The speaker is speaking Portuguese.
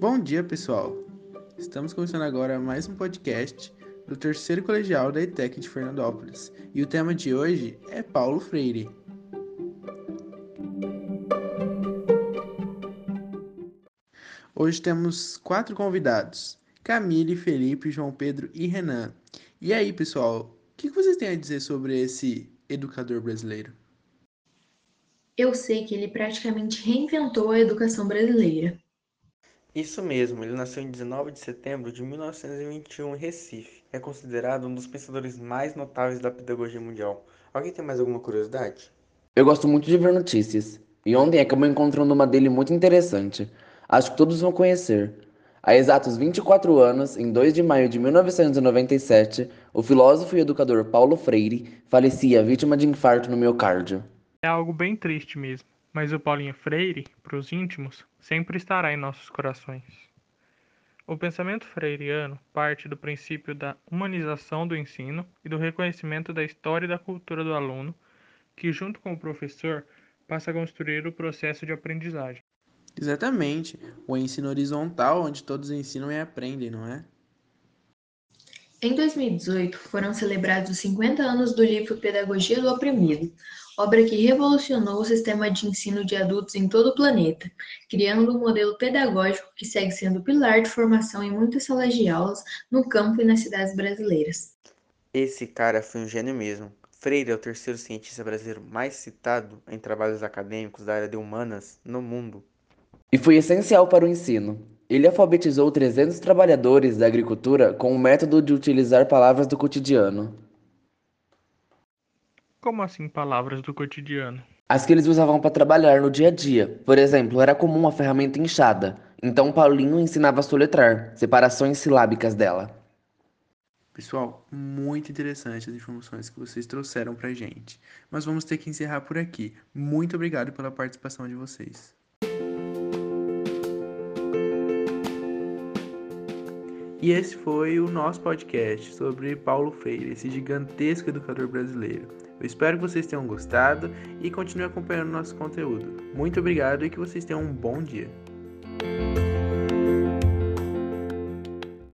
Bom dia, pessoal! Estamos começando agora mais um podcast do terceiro colegial da ETEC de Fernandópolis e o tema de hoje é Paulo Freire. Hoje temos quatro convidados: Camille, Felipe, João Pedro e Renan. E aí, pessoal, o que vocês têm a dizer sobre esse educador brasileiro? Eu sei que ele praticamente reinventou a educação brasileira. Isso mesmo, ele nasceu em 19 de setembro de 1921 em Recife. É considerado um dos pensadores mais notáveis da pedagogia mundial. Alguém tem mais alguma curiosidade? Eu gosto muito de ver notícias, e ontem acabou encontrando uma dele muito interessante. Acho que todos vão conhecer. Há exatos 24 anos, em 2 de maio de 1997, o filósofo e educador Paulo Freire falecia vítima de infarto no miocárdio. É algo bem triste mesmo, mas o Paulinho Freire, para os íntimos, sempre estará em nossos corações. O pensamento freiriano parte do princípio da humanização do ensino e do reconhecimento da história e da cultura do aluno, que, junto com o professor, passa a construir o processo de aprendizagem. Exatamente, o ensino horizontal, onde todos ensinam e aprendem, não é? Em 2018, foram celebrados os 50 anos do livro Pedagogia do Oprimido, obra que revolucionou o sistema de ensino de adultos em todo o planeta, criando um modelo pedagógico que segue sendo pilar de formação em muitas salas de aulas no campo e nas cidades brasileiras. Esse cara foi um gênio mesmo. Freire é o terceiro cientista brasileiro mais citado em trabalhos acadêmicos da área de humanas no mundo. E foi essencial para o ensino. Ele alfabetizou 300 trabalhadores da agricultura com o método de utilizar palavras do cotidiano. Como assim palavras do cotidiano? As que eles usavam para trabalhar no dia a dia. Por exemplo, era comum a ferramenta inchada. Então Paulinho ensinava a soletrar, separações silábicas dela. Pessoal, muito interessante as informações que vocês trouxeram pra gente. Mas vamos ter que encerrar por aqui. Muito obrigado pela participação de vocês. E esse foi o nosso podcast sobre Paulo Freire, esse gigantesco educador brasileiro. Eu espero que vocês tenham gostado e continue acompanhando nosso conteúdo. Muito obrigado e que vocês tenham um bom dia.